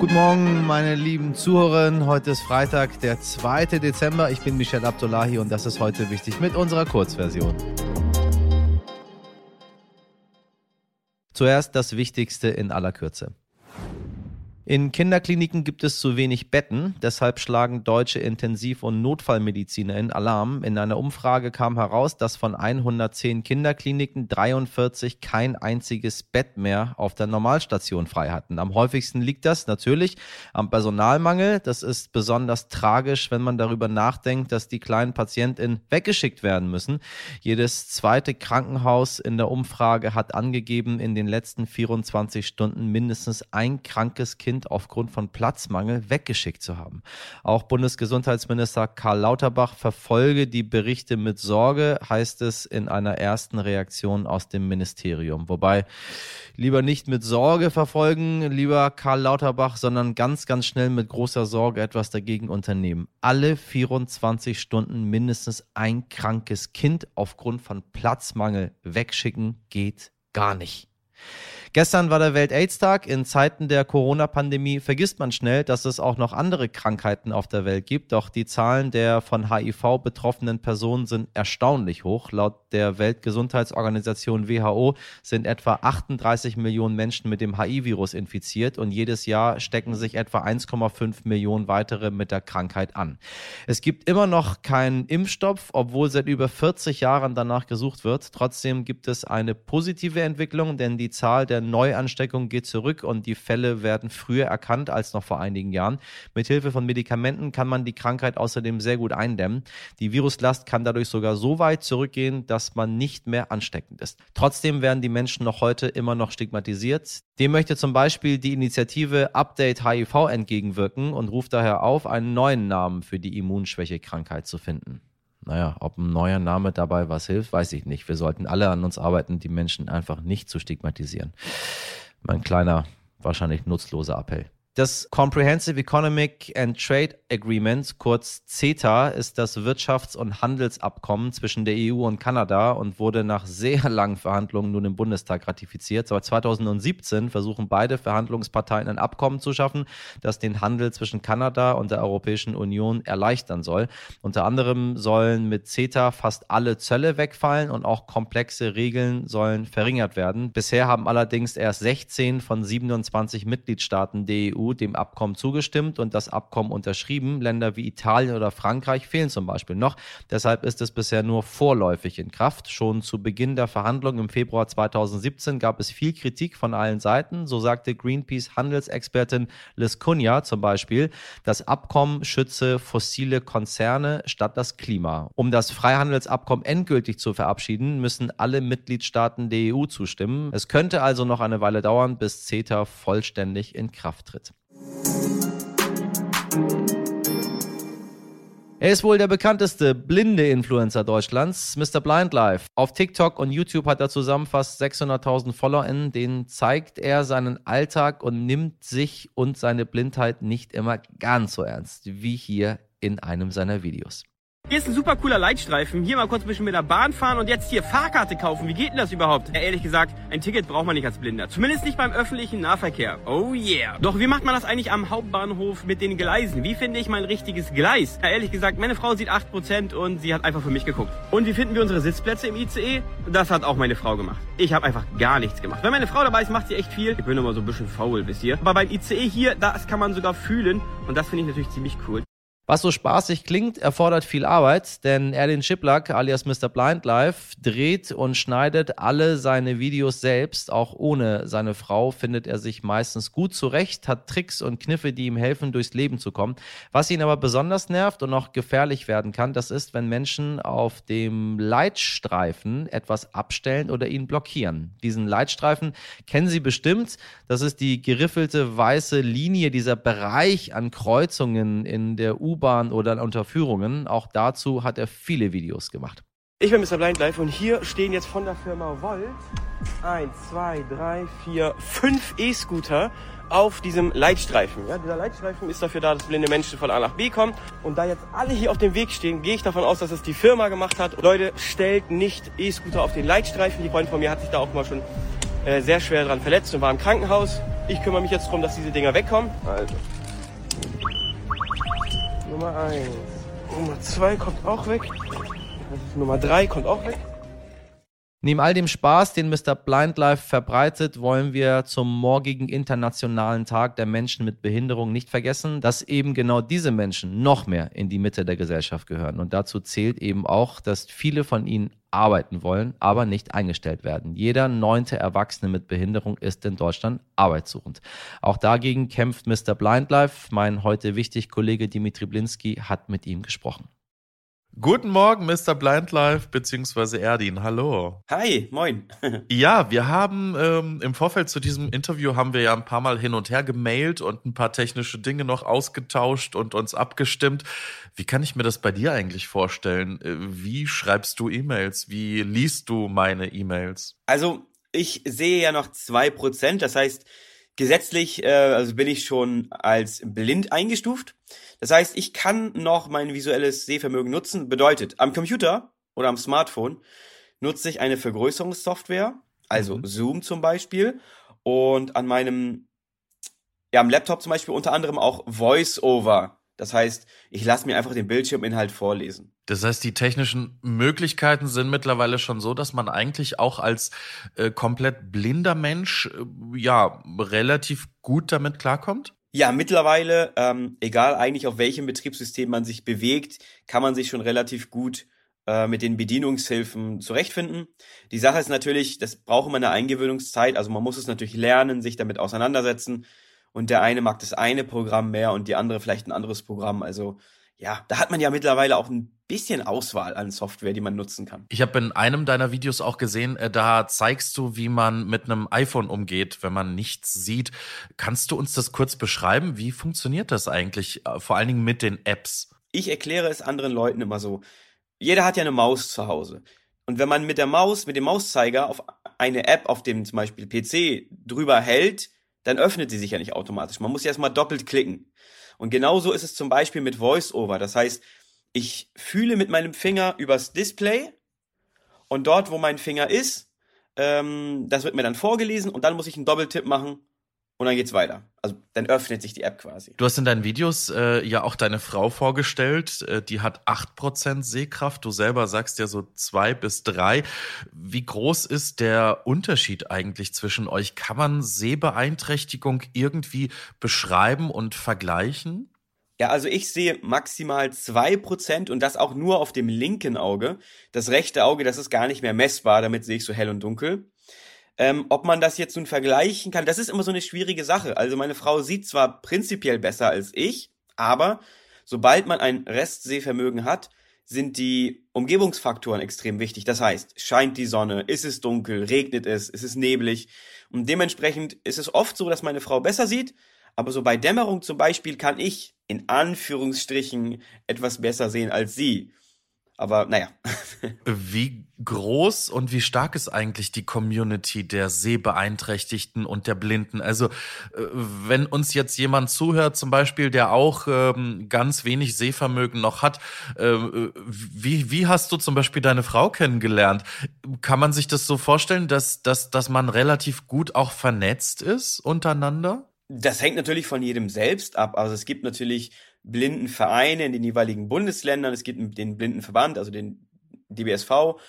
Guten Morgen, meine lieben Zuhörerinnen. Heute ist Freitag, der 2. Dezember. Ich bin Michel Abdullahi und das ist heute wichtig mit unserer Kurzversion. Zuerst das Wichtigste in aller Kürze. In Kinderkliniken gibt es zu wenig Betten, deshalb schlagen deutsche Intensiv- und Notfallmediziner in Alarm. In einer Umfrage kam heraus, dass von 110 Kinderkliniken 43 kein einziges Bett mehr auf der Normalstation frei hatten. Am häufigsten liegt das natürlich am Personalmangel. Das ist besonders tragisch, wenn man darüber nachdenkt, dass die kleinen Patientinnen weggeschickt werden müssen. Jedes zweite Krankenhaus in der Umfrage hat angegeben, in den letzten 24 Stunden mindestens ein krankes Kind Kind aufgrund von Platzmangel weggeschickt zu haben. Auch Bundesgesundheitsminister Karl Lauterbach verfolge die Berichte mit Sorge, heißt es in einer ersten Reaktion aus dem Ministerium. Wobei lieber nicht mit Sorge verfolgen, lieber Karl Lauterbach, sondern ganz, ganz schnell mit großer Sorge etwas dagegen unternehmen. Alle 24 Stunden mindestens ein krankes Kind aufgrund von Platzmangel wegschicken geht gar nicht. Gestern war der Welt-AIDS-Tag. In Zeiten der Corona-Pandemie vergisst man schnell, dass es auch noch andere Krankheiten auf der Welt gibt. Doch die Zahlen der von HIV betroffenen Personen sind erstaunlich hoch. Laut der Weltgesundheitsorganisation WHO sind etwa 38 Millionen Menschen mit dem HIV-Virus infiziert und jedes Jahr stecken sich etwa 1,5 Millionen weitere mit der Krankheit an. Es gibt immer noch keinen Impfstoff, obwohl seit über 40 Jahren danach gesucht wird. Trotzdem gibt es eine positive Entwicklung, denn die Zahl der der Neuansteckung geht zurück und die Fälle werden früher erkannt als noch vor einigen Jahren. Mithilfe von Medikamenten kann man die Krankheit außerdem sehr gut eindämmen. Die Viruslast kann dadurch sogar so weit zurückgehen, dass man nicht mehr ansteckend ist. Trotzdem werden die Menschen noch heute immer noch stigmatisiert. Dem möchte zum Beispiel die Initiative Update HIV entgegenwirken und ruft daher auf, einen neuen Namen für die Immunschwächekrankheit zu finden. Naja, ob ein neuer Name dabei was hilft, weiß ich nicht. Wir sollten alle an uns arbeiten, die Menschen einfach nicht zu stigmatisieren. Mein kleiner, wahrscheinlich nutzloser Appell. Das Comprehensive Economic and Trade Agreement, kurz CETA, ist das Wirtschafts- und Handelsabkommen zwischen der EU und Kanada und wurde nach sehr langen Verhandlungen nun im Bundestag ratifiziert. Seit 2017 versuchen beide Verhandlungsparteien ein Abkommen zu schaffen, das den Handel zwischen Kanada und der Europäischen Union erleichtern soll. Unter anderem sollen mit CETA fast alle Zölle wegfallen und auch komplexe Regeln sollen verringert werden. Bisher haben allerdings erst 16 von 27 Mitgliedstaaten der EU dem Abkommen zugestimmt und das Abkommen unterschrieben. Länder wie Italien oder Frankreich fehlen zum Beispiel noch. Deshalb ist es bisher nur vorläufig in Kraft. Schon zu Beginn der Verhandlungen im Februar 2017 gab es viel Kritik von allen Seiten. So sagte Greenpeace Handelsexpertin Liz Cunha zum Beispiel, das Abkommen schütze fossile Konzerne statt das Klima. Um das Freihandelsabkommen endgültig zu verabschieden, müssen alle Mitgliedstaaten der EU zustimmen. Es könnte also noch eine Weile dauern, bis CETA vollständig in Kraft tritt. Er ist wohl der bekannteste blinde Influencer Deutschlands, Mr. Blind Life. Auf TikTok und YouTube hat er zusammen fast 600.000 FollowerInnen. Denen zeigt er seinen Alltag und nimmt sich und seine Blindheit nicht immer ganz so ernst, wie hier in einem seiner Videos. Hier ist ein super cooler Leitstreifen. Hier mal kurz ein bisschen mit der Bahn fahren und jetzt hier Fahrkarte kaufen. Wie geht denn das überhaupt? Ja, ehrlich gesagt, ein Ticket braucht man nicht als Blinder. Zumindest nicht beim öffentlichen Nahverkehr. Oh yeah. Doch wie macht man das eigentlich am Hauptbahnhof mit den Gleisen? Wie finde ich mein richtiges Gleis? Ja, ehrlich gesagt, meine Frau sieht 8% und sie hat einfach für mich geguckt. Und wie finden wir unsere Sitzplätze im ICE? Das hat auch meine Frau gemacht. Ich habe einfach gar nichts gemacht. Wenn meine Frau dabei ist, macht sie echt viel. Ich bin immer so ein bisschen faul bis hier. Aber beim ICE hier, das kann man sogar fühlen. Und das finde ich natürlich ziemlich cool. Was so spaßig klingt, erfordert viel Arbeit, denn Erlin Schiplack alias Mr. Blind Life dreht und schneidet alle seine Videos selbst. Auch ohne seine Frau findet er sich meistens gut zurecht, hat Tricks und Kniffe, die ihm helfen, durchs Leben zu kommen. Was ihn aber besonders nervt und auch gefährlich werden kann, das ist, wenn Menschen auf dem Leitstreifen etwas abstellen oder ihn blockieren. Diesen Leitstreifen kennen Sie bestimmt. Das ist die geriffelte weiße Linie, dieser Bereich an Kreuzungen in der U U-Bahn oder an Unterführungen. Auch dazu hat er viele Videos gemacht. Ich bin Mr. Blind Life und hier stehen jetzt von der Firma Volt 1, 2, 3, 4, 5 E-Scooter auf diesem Leitstreifen. Ja, dieser Leitstreifen ist dafür da, dass blinde Menschen von A nach B kommen. Und da jetzt alle hier auf dem Weg stehen, gehe ich davon aus, dass es die Firma gemacht hat. Leute, stellt nicht E-Scooter auf den Leitstreifen. Die Freundin von mir hat sich da auch mal schon äh, sehr schwer dran verletzt und war im Krankenhaus. Ich kümmere mich jetzt darum, dass diese Dinger wegkommen. Also. Nummer 1. Nummer 2 kommt auch weg. Nummer 3 kommt auch weg. Neben all dem Spaß, den Mr. Blindlife verbreitet, wollen wir zum morgigen Internationalen Tag der Menschen mit Behinderung nicht vergessen, dass eben genau diese Menschen noch mehr in die Mitte der Gesellschaft gehören. Und dazu zählt eben auch, dass viele von ihnen arbeiten wollen, aber nicht eingestellt werden. Jeder neunte Erwachsene mit Behinderung ist in Deutschland arbeitssuchend. Auch dagegen kämpft Mr. Blindlife. Mein heute wichtig Kollege Dimitri Blinski hat mit ihm gesprochen. Guten Morgen, Mr. Blindlife beziehungsweise Erdin. Hallo. Hi, moin. ja, wir haben ähm, im Vorfeld zu diesem Interview haben wir ja ein paar Mal hin und her gemailt und ein paar technische Dinge noch ausgetauscht und uns abgestimmt. Wie kann ich mir das bei dir eigentlich vorstellen? Äh, wie schreibst du E-Mails? Wie liest du meine E-Mails? Also, ich sehe ja noch zwei Prozent. Das heißt, gesetzlich äh, also bin ich schon als blind eingestuft. Das heißt, ich kann noch mein visuelles Sehvermögen nutzen. Bedeutet, am Computer oder am Smartphone nutze ich eine Vergrößerungssoftware, also mhm. Zoom zum Beispiel, und an meinem, ja, am Laptop zum Beispiel unter anderem auch VoiceOver. Das heißt, ich lasse mir einfach den Bildschirminhalt vorlesen. Das heißt, die technischen Möglichkeiten sind mittlerweile schon so, dass man eigentlich auch als äh, komplett blinder Mensch äh, ja relativ gut damit klarkommt? Ja, mittlerweile, ähm, egal eigentlich auf welchem Betriebssystem man sich bewegt, kann man sich schon relativ gut äh, mit den Bedienungshilfen zurechtfinden. Die Sache ist natürlich, das braucht immer eine Eingewöhnungszeit, also man muss es natürlich lernen, sich damit auseinandersetzen und der eine mag das eine Programm mehr und die andere vielleicht ein anderes Programm. Also ja, da hat man ja mittlerweile auch ein bisschen Auswahl an Software, die man nutzen kann. Ich habe in einem deiner Videos auch gesehen, äh, da zeigst du, wie man mit einem iPhone umgeht, wenn man nichts sieht. Kannst du uns das kurz beschreiben? Wie funktioniert das eigentlich, äh, vor allen Dingen mit den Apps? Ich erkläre es anderen Leuten immer so. Jeder hat ja eine Maus zu Hause. Und wenn man mit der Maus, mit dem Mauszeiger auf eine App auf dem zum Beispiel PC drüber hält, dann öffnet sie sich ja nicht automatisch. Man muss ja erstmal doppelt klicken. Und genauso ist es zum Beispiel mit VoiceOver. Das heißt, ich fühle mit meinem Finger übers Display und dort, wo mein Finger ist, ähm, das wird mir dann vorgelesen und dann muss ich einen Doppeltipp machen und dann geht's weiter. Also dann öffnet sich die App quasi. Du hast in deinen Videos äh, ja auch deine Frau vorgestellt, äh, die hat acht Prozent Sehkraft. Du selber sagst ja so zwei bis drei. Wie groß ist der Unterschied eigentlich zwischen euch? Kann man Sehbeeinträchtigung irgendwie beschreiben und vergleichen? Ja, also ich sehe maximal zwei Prozent und das auch nur auf dem linken Auge. Das rechte Auge, das ist gar nicht mehr messbar, damit sehe ich so hell und dunkel. Ähm, ob man das jetzt nun vergleichen kann, das ist immer so eine schwierige Sache. Also meine Frau sieht zwar prinzipiell besser als ich, aber sobald man ein Restsehvermögen hat, sind die Umgebungsfaktoren extrem wichtig. Das heißt, scheint die Sonne, ist es dunkel, regnet es, ist es neblig. Und dementsprechend ist es oft so, dass meine Frau besser sieht, aber so bei Dämmerung zum Beispiel kann ich in Anführungsstrichen etwas besser sehen als sie. Aber naja. wie groß und wie stark ist eigentlich die Community der Sehbeeinträchtigten und der Blinden? Also, äh, wenn uns jetzt jemand zuhört, zum Beispiel, der auch ähm, ganz wenig Sehvermögen noch hat, äh, wie, wie hast du zum Beispiel deine Frau kennengelernt? Kann man sich das so vorstellen, dass, dass, dass man relativ gut auch vernetzt ist untereinander? Das hängt natürlich von jedem selbst ab. Also es gibt natürlich Blindenvereine in den jeweiligen Bundesländern, es gibt den Blindenverband, also den DBSV.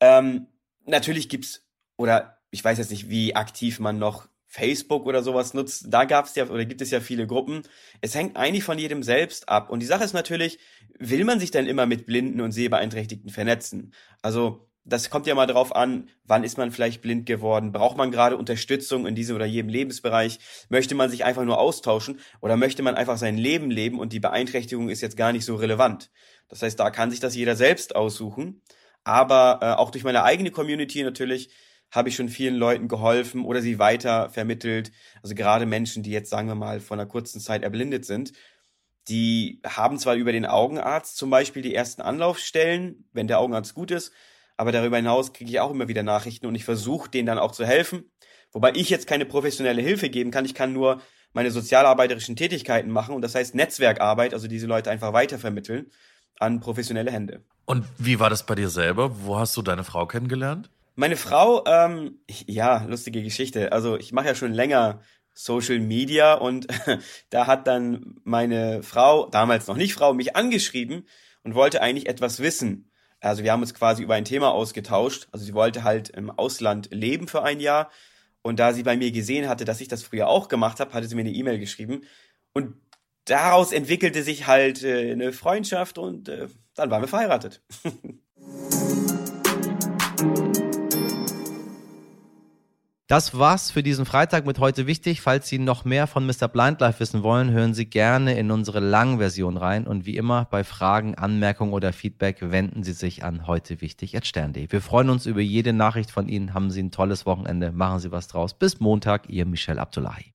Ähm, natürlich gibt's, oder ich weiß jetzt nicht, wie aktiv man noch Facebook oder sowas nutzt, da gab's ja oder gibt es ja viele Gruppen. Es hängt eigentlich von jedem selbst ab. Und die Sache ist natürlich, will man sich dann immer mit Blinden und Sehbeeinträchtigten vernetzen? Also das kommt ja mal drauf an, wann ist man vielleicht blind geworden? Braucht man gerade Unterstützung in diesem oder jedem Lebensbereich? Möchte man sich einfach nur austauschen oder möchte man einfach sein Leben leben und die Beeinträchtigung ist jetzt gar nicht so relevant? Das heißt, da kann sich das jeder selbst aussuchen. Aber äh, auch durch meine eigene Community natürlich habe ich schon vielen Leuten geholfen oder sie weiter vermittelt. Also gerade Menschen, die jetzt, sagen wir mal, von einer kurzen Zeit erblindet sind, die haben zwar über den Augenarzt zum Beispiel die ersten Anlaufstellen, wenn der Augenarzt gut ist, aber darüber hinaus kriege ich auch immer wieder Nachrichten und ich versuche denen dann auch zu helfen. Wobei ich jetzt keine professionelle Hilfe geben kann. Ich kann nur meine sozialarbeiterischen Tätigkeiten machen und das heißt Netzwerkarbeit, also diese Leute einfach weitervermitteln an professionelle Hände. Und wie war das bei dir selber? Wo hast du deine Frau kennengelernt? Meine Frau, ähm, ja, lustige Geschichte. Also ich mache ja schon länger Social Media und da hat dann meine Frau, damals noch nicht Frau, mich angeschrieben und wollte eigentlich etwas wissen. Also wir haben uns quasi über ein Thema ausgetauscht. Also sie wollte halt im Ausland leben für ein Jahr. Und da sie bei mir gesehen hatte, dass ich das früher auch gemacht habe, hatte sie mir eine E-Mail geschrieben. Und daraus entwickelte sich halt äh, eine Freundschaft und äh, dann waren wir verheiratet. Das war's für diesen Freitag mit heute wichtig. Falls Sie noch mehr von Mr. Blind wissen wollen, hören Sie gerne in unsere Langversion rein. Und wie immer bei Fragen, Anmerkungen oder Feedback wenden Sie sich an heute wichtig stern.de. Wir freuen uns über jede Nachricht von Ihnen. Haben Sie ein tolles Wochenende. Machen Sie was draus. Bis Montag, Ihr Michel Abdullahi.